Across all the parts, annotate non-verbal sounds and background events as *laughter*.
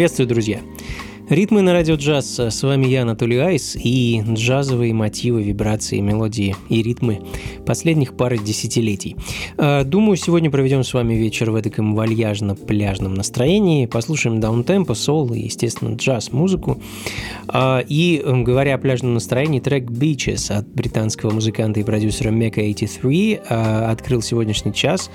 Приветствую, друзья! Ритмы на радио джаз. С вами я, Анатолий Айс, и джазовые мотивы, вибрации, мелодии и ритмы последних пары десятилетий. А, думаю, сегодня проведем с вами вечер в таком вальяжно-пляжном настроении, послушаем даунтемпо, сол и, естественно, джаз-музыку. А, и, говоря о пляжном настроении, трек Beaches от британского музыканта и продюсера Mecca 83 а, открыл сегодняшний час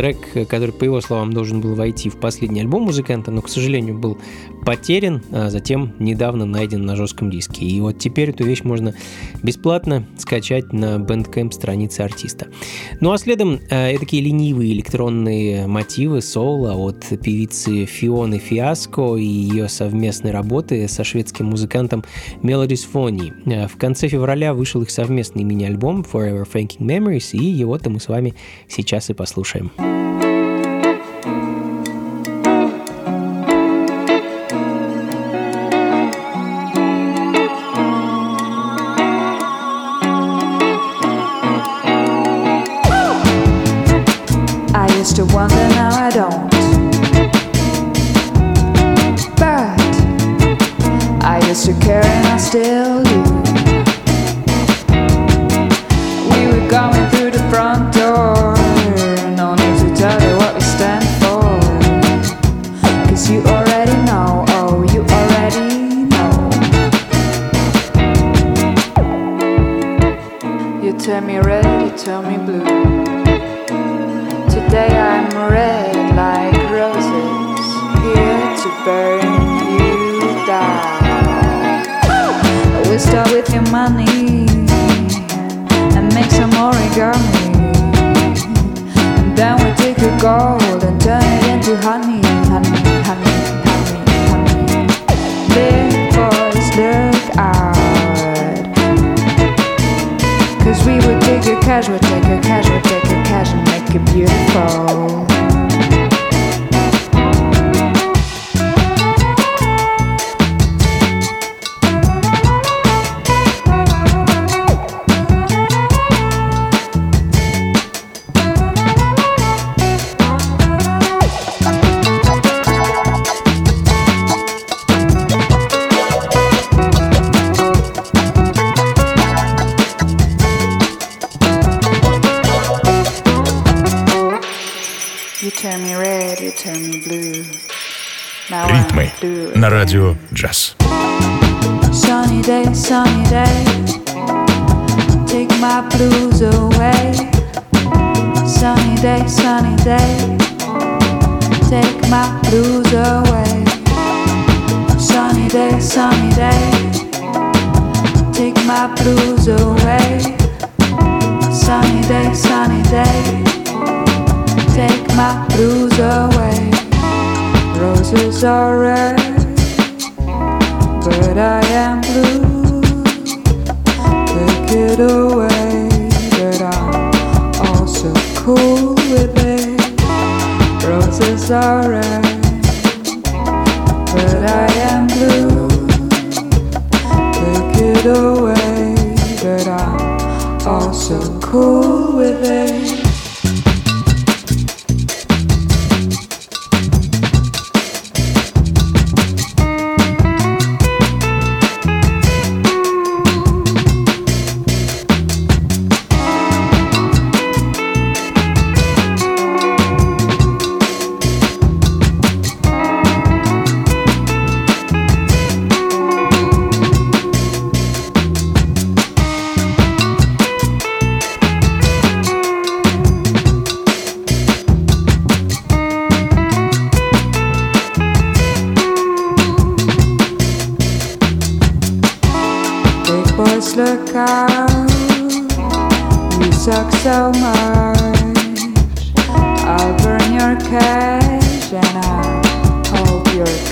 трек, который, по его словам, должен был войти в последний альбом музыканта, но, к сожалению, был потерян, а затем недавно найден на жестком диске. И вот теперь эту вещь можно бесплатно скачать на Bandcamp странице артиста. Ну а следом э, такие ленивые электронные мотивы соло от певицы Фионы Фиаско и ее совместной работы со шведским музыкантом Melodies Phony. Э, в конце февраля вышел их совместный мини-альбом Forever Thanking Memories, и его-то мы с вами сейчас и послушаем. Thank you. Ритмы I'm blue. на радио джаз. Sunny day, sunny day. Take my blues away. Sunny day, sunny day. Take my blues away. Sunny day, sunny day. Take my blues away. Sunny day, sunny day. Take my blues away. Roses are red but I am blue. Take it away, but I'm also cool with it. Roses are red, but I am blue. Take it away, but I'm also cool with it.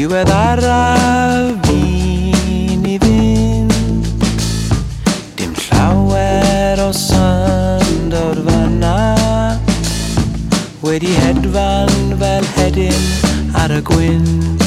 diwedd araf un i fynd. Dim llawer o sand o'r fanna Wedi hedfan fel hedyn ar y gwyn.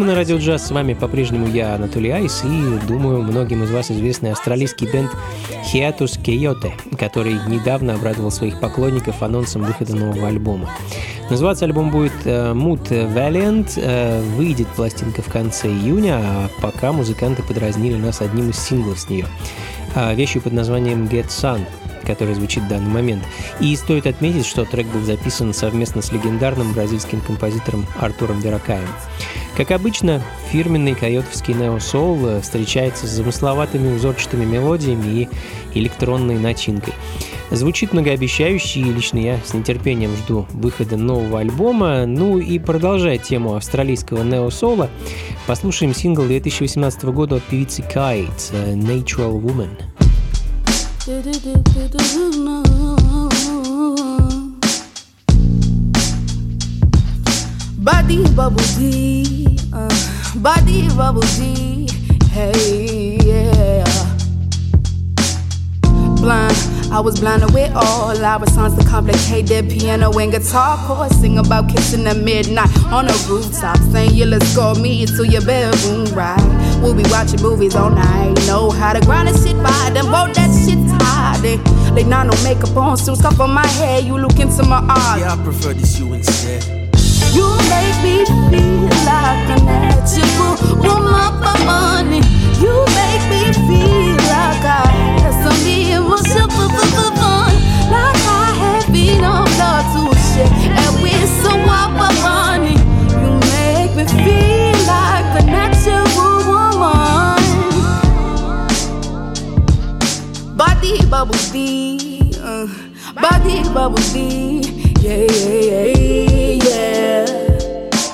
«Ритмы на радио джаз». С вами по-прежнему я, Анатолий Айс, и, думаю, многим из вас известный австралийский бенд Hiatus Coyote, который недавно обрадовал своих поклонников анонсом выхода нового альбома. Называться альбом будет э, Mood Valiant, э, выйдет пластинка в конце июня, а пока музыканты подразнили нас одним из синглов с нее. А, Вещью под названием Get Sun, который звучит в данный момент. И стоит отметить, что трек был записан совместно с легендарным бразильским композитором Артуром Веракаем. Как обычно, фирменный койотовский нео-соул встречается с замысловатыми узорчатыми мелодиями и электронной начинкой. Звучит многообещающе, и лично я с нетерпением жду выхода нового альбома. Ну и продолжая тему австралийского нео-соула, послушаем сингл 2018 года от певицы Kite э, «Natural Woman». Body bubble tea, uh, body bubble tea, hey yeah. Blind, I was blinded with all our songs to complicate piano and guitar chords. Sing about kissing at midnight on a rooftop, saying you let's go me to your bedroom right. We'll be watching movies all night. Know how to grind and sit by them, both that shit tired. They, they not no makeup on, still stuff on my head. You look into my eyes. Yeah, I prefer this you instead. You make me feel like a woman. You make me feel like I some fun. Like I been on and for money. You make me feel like a natural woman. Body bubble tea, uh, body bubble tea, yeah, yeah, yeah, yeah.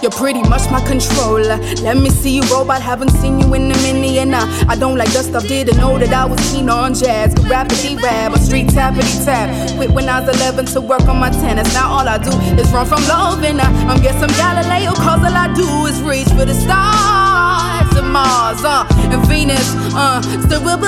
You're pretty much my controller. Let me see you robot, haven't seen you in a minute. And uh, I don't like dust stuff, didn't know that I was keen on jazz. Rapidly rap, a street tappity tap. Quit when I was 11 to work on my tennis. Now all I do is run from love, and uh, I'm getting Galileo, cause all I do is reach for the stars and Mars, uh, and Venus, uh, still will be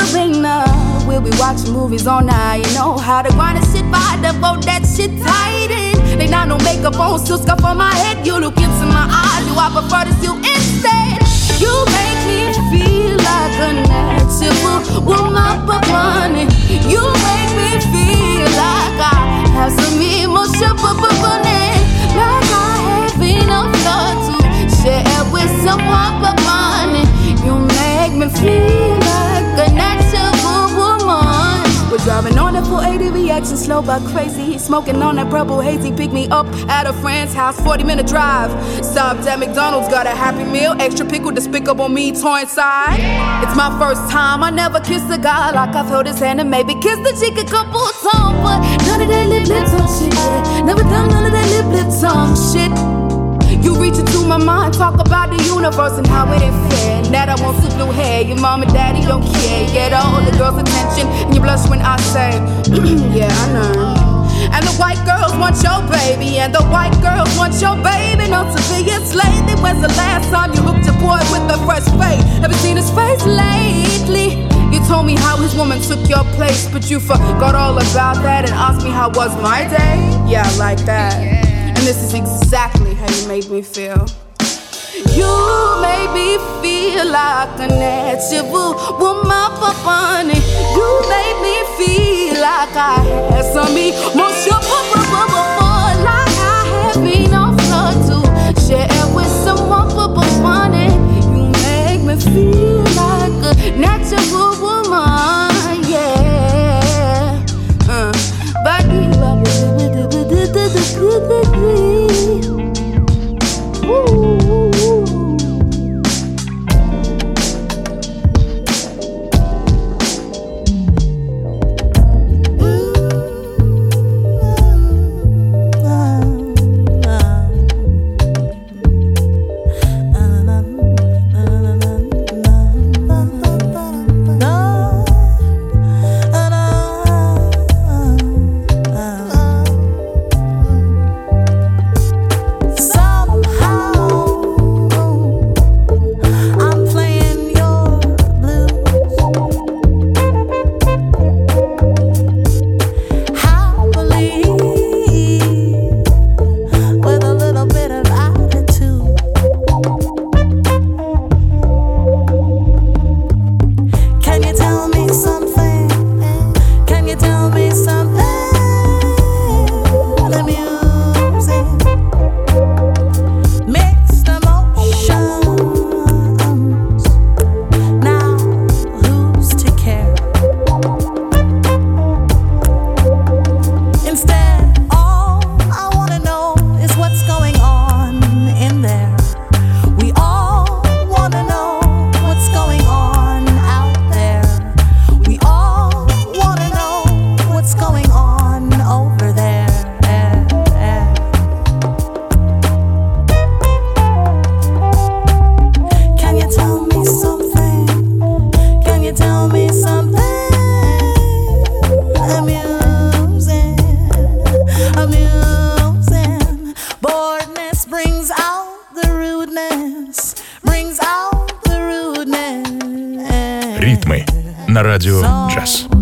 We'll be watching movies all night, you know how to grind and sit by the boat, that shit tight. They not no makeup on, still scuff on my head. You look into my eyes, do I prefer to you instead? You make me feel like a natural woman, but money. You make me feel like I have some emotion, but money. Like I have enough love to share with someone, but money. You make me feel like a natural We're driving on a 480 reaction, slow but crazy. Smoking on that purple hazy, pick me up at a friend's house, 40 minute drive. Stopped at McDonald's, got a happy meal, extra pickle despicable me, torn side. It's my first time, I never kissed a guy like I've held his hand and maybe kissed the chick a couple times, but none of that lip lip tongue shit. Never done none of that lip lip tongue shit. You reach into my mind, talk about the universe and how it ain't fair. That I want some blue hair. Your mom and daddy don't care. Get all the girls' attention, and you blush when I say, *clears throat* Yeah, I know. And the white girls want your baby, and the white girls want your baby. Not to be a slave. When's the last time you hooked your boy with a fresh face? Have you seen his face lately? You told me how his woman took your place, but you forgot all about that and asked me how was my day. Yeah, like that. And this is exactly how you made me feel. You made me feel like a natural woman for funny. You made me feel like I had some emotion на радио джаз.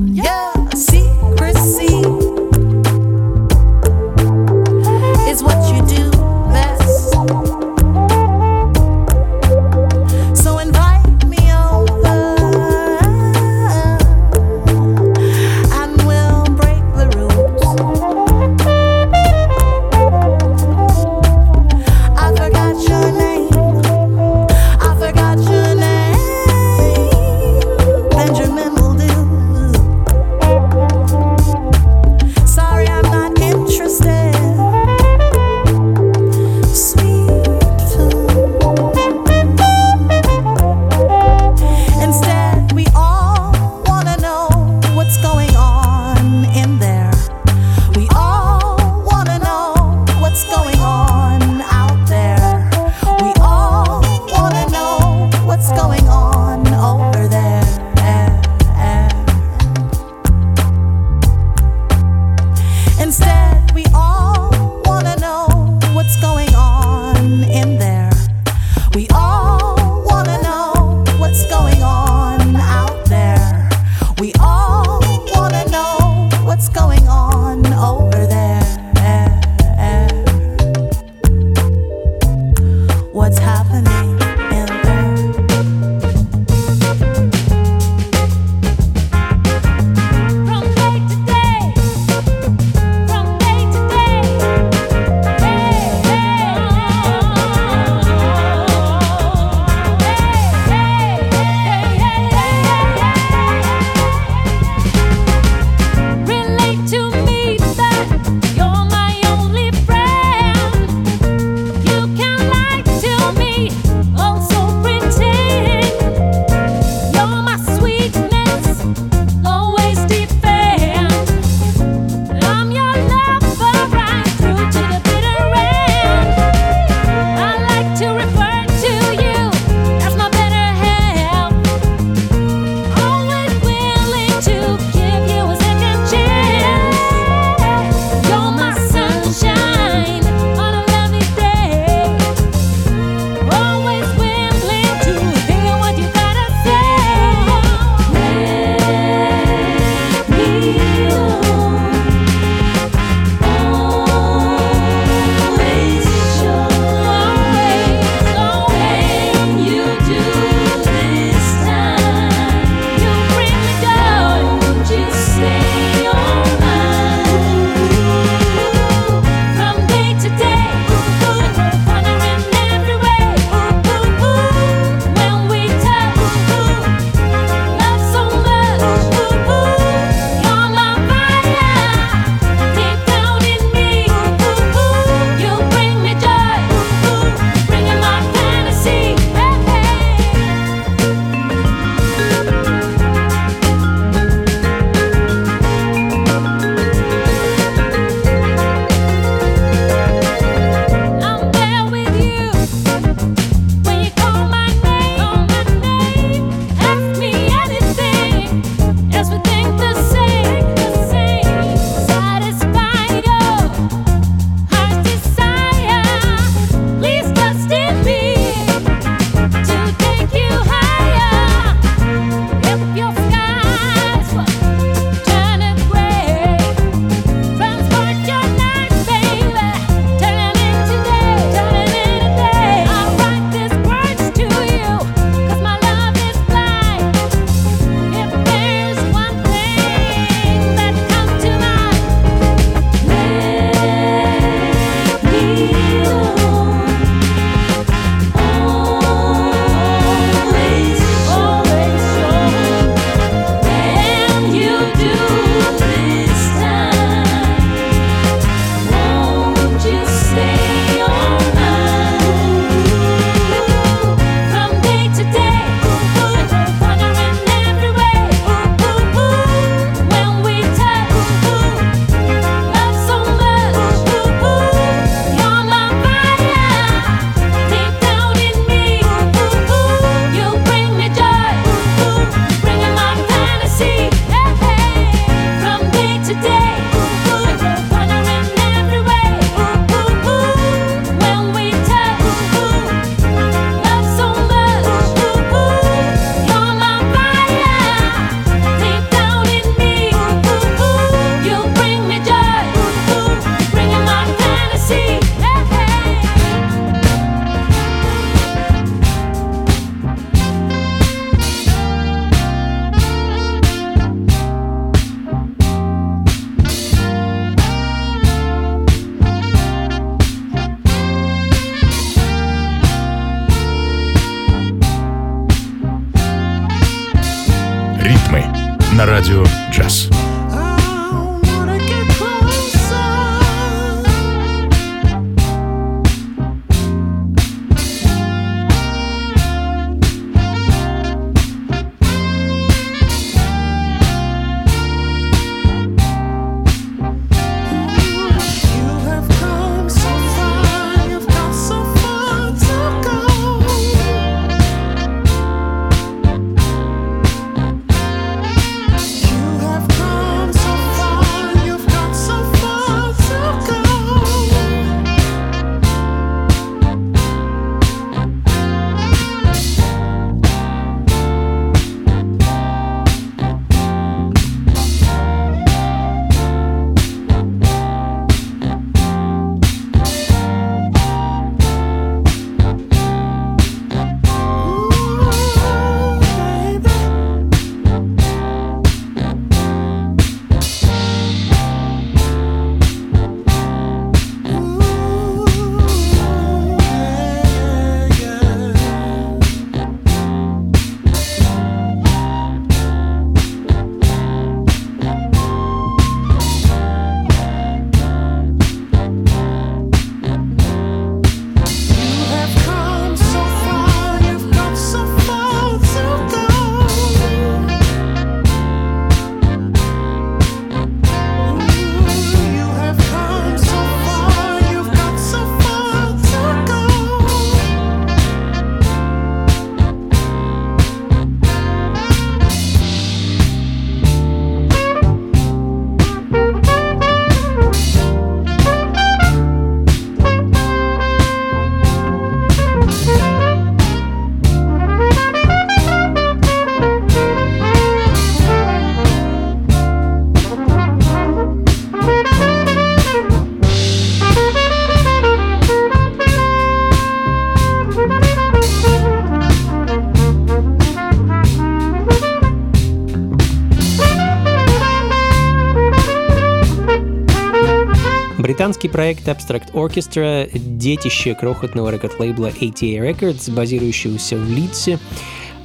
Британский проект Abstract Orchestra – детище крохотного рекорд-лейбла ATA Records, базирующегося в Лидсе,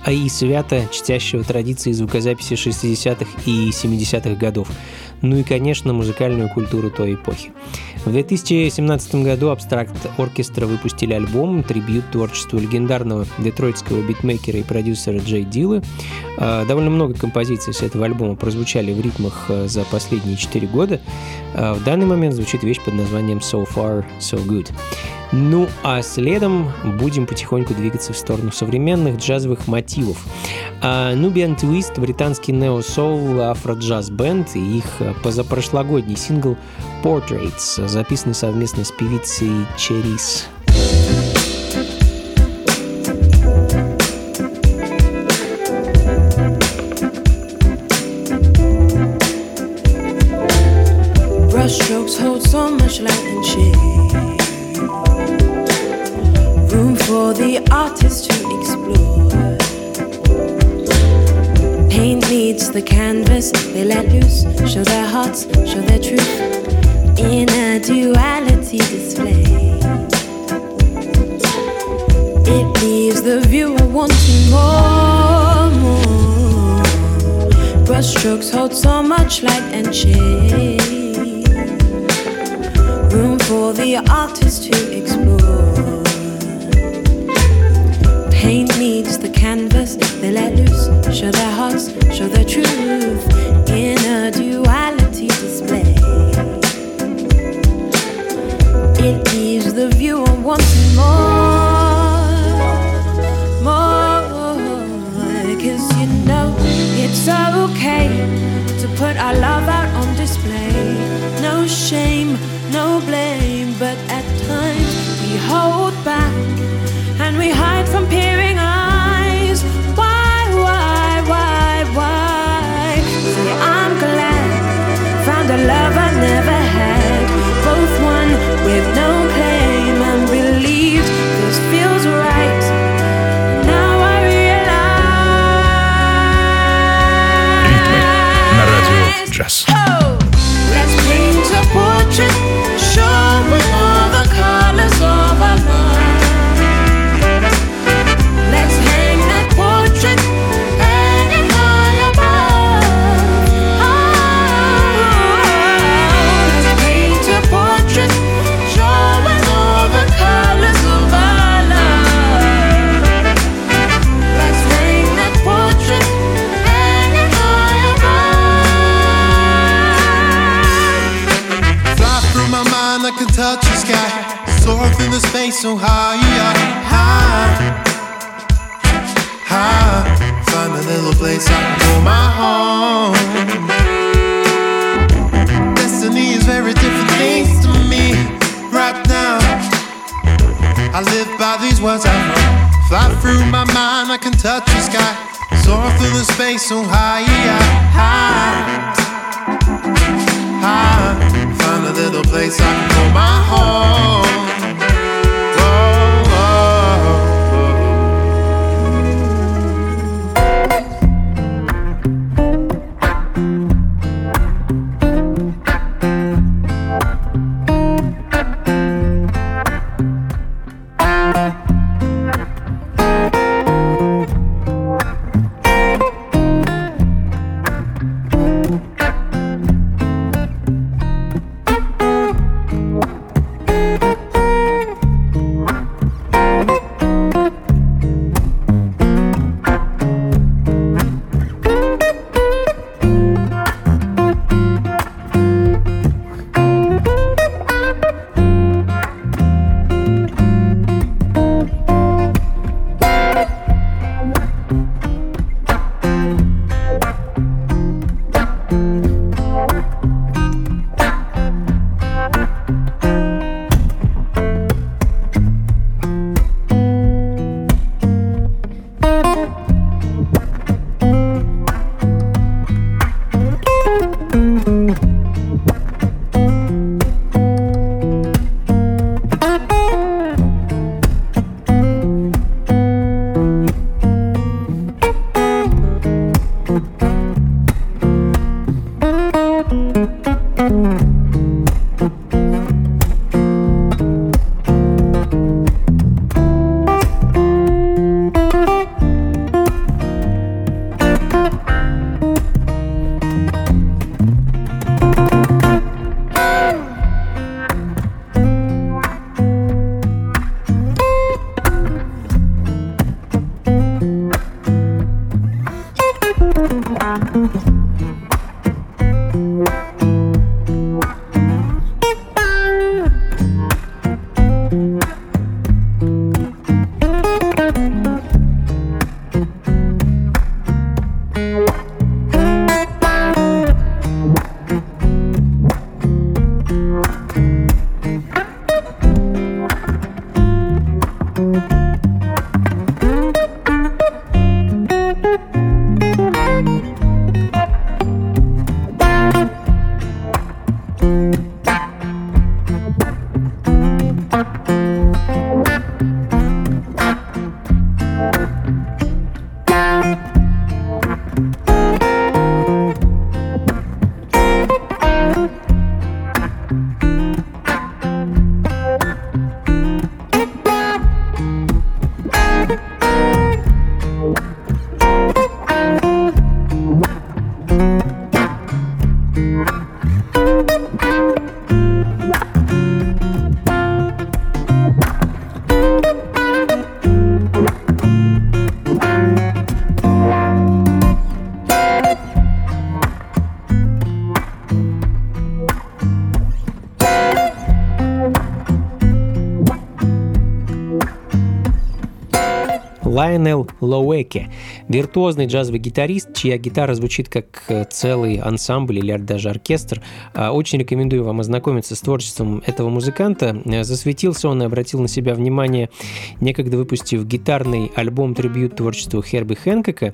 а и свято чтящего традиции звукозаписи 60-х и 70-х годов ну и, конечно, музыкальную культуру той эпохи. В 2017 году Абстракт Оркестра выпустили альбом трибют творчеству легендарного детройтского битмейкера и продюсера Джей Дилы. А, довольно много композиций с этого альбома прозвучали в ритмах а, за последние 4 года. А, в данный момент звучит вещь под названием So Far, So Good. Ну а следом будем потихоньку двигаться в сторону современных джазовых мотивов. Nubian Twist, британский нео-соул афро-джаз бенд и их позапрошлогодний сингл Portraits, записанный совместно с певицей Черис. The artist to explore. Paint needs the canvas, they let loose, show their hearts, show their truth in a duality display. It leaves the viewer wanting more, more. Brushstrokes hold so much light and shade. Room for the artist to explore. Paint needs the canvas, they let loose, show their hearts, show their so high, high, high. Find a little place I can call my home. Destiny is very different things to me right now. I live by these words I wrote. Fly through my mind, I can touch the sky. Soar through the space so high, high, high. Find a little place I can call my home. Лоуэке, виртуозный джазовый гитарист, чья гитара звучит как э, целый ансамбль или даже оркестр. А, Очень рекомендую вам ознакомиться с творчеством этого музыканта. Э, Засветился он и обратил на себя внимание, некогда выпустив гитарный альбом-трибют творчеству Херби Хэнкока.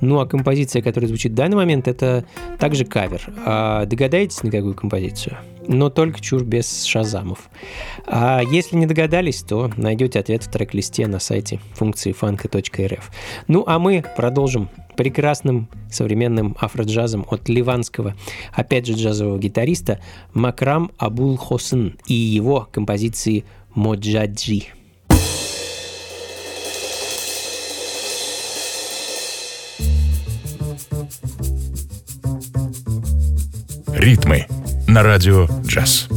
Ну а композиция, которая звучит в данный момент, это также кавер. А догадаетесь, на какую композицию? Но только чур без шазамов. А если не догадались, то найдете ответ в трек-листе на сайте функции фанка.рф. Ну а мы продолжим прекрасным современным афроджазом от ливанского, опять же, джазового гитариста Макрам Абул Хосн и его композиции «Моджаджи». Ритмы на радио джаз.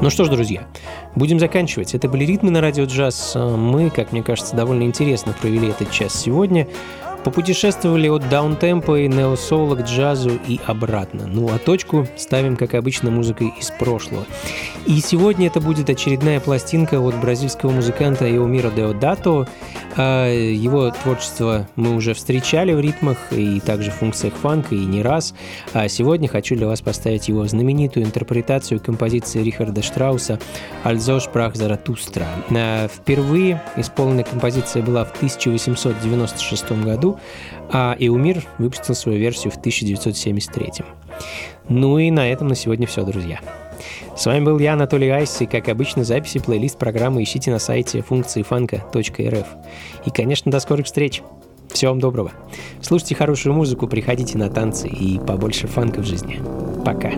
Ну что ж, друзья, будем заканчивать. Это были ритмы на радио джаз. Мы, как мне кажется, довольно интересно провели этот час сегодня. Попутешествовали от даунтемпа и неосола к джазу и обратно. Ну а точку ставим, как обычно, музыкой из прошлого. И сегодня это будет очередная пластинка от бразильского музыканта Эомира Деодато. А, его творчество мы уже встречали в ритмах и также в функциях фанка и не раз. А сегодня хочу для вас поставить его знаменитую интерпретацию композиции Рихарда Штрауса «Альзо шпрах Заратустра». А, впервые исполненная композиция была в 1896 году, а Эумир выпустил свою версию в 1973. Ну и на этом на сегодня все, друзья. С вами был я, Анатолий Айс, и, как обычно, записи плейлист программы ищите на сайте функции фанка.рф. И, конечно, до скорых встреч! Всего вам доброго. Слушайте хорошую музыку, приходите на танцы и побольше фанка в жизни. Пока.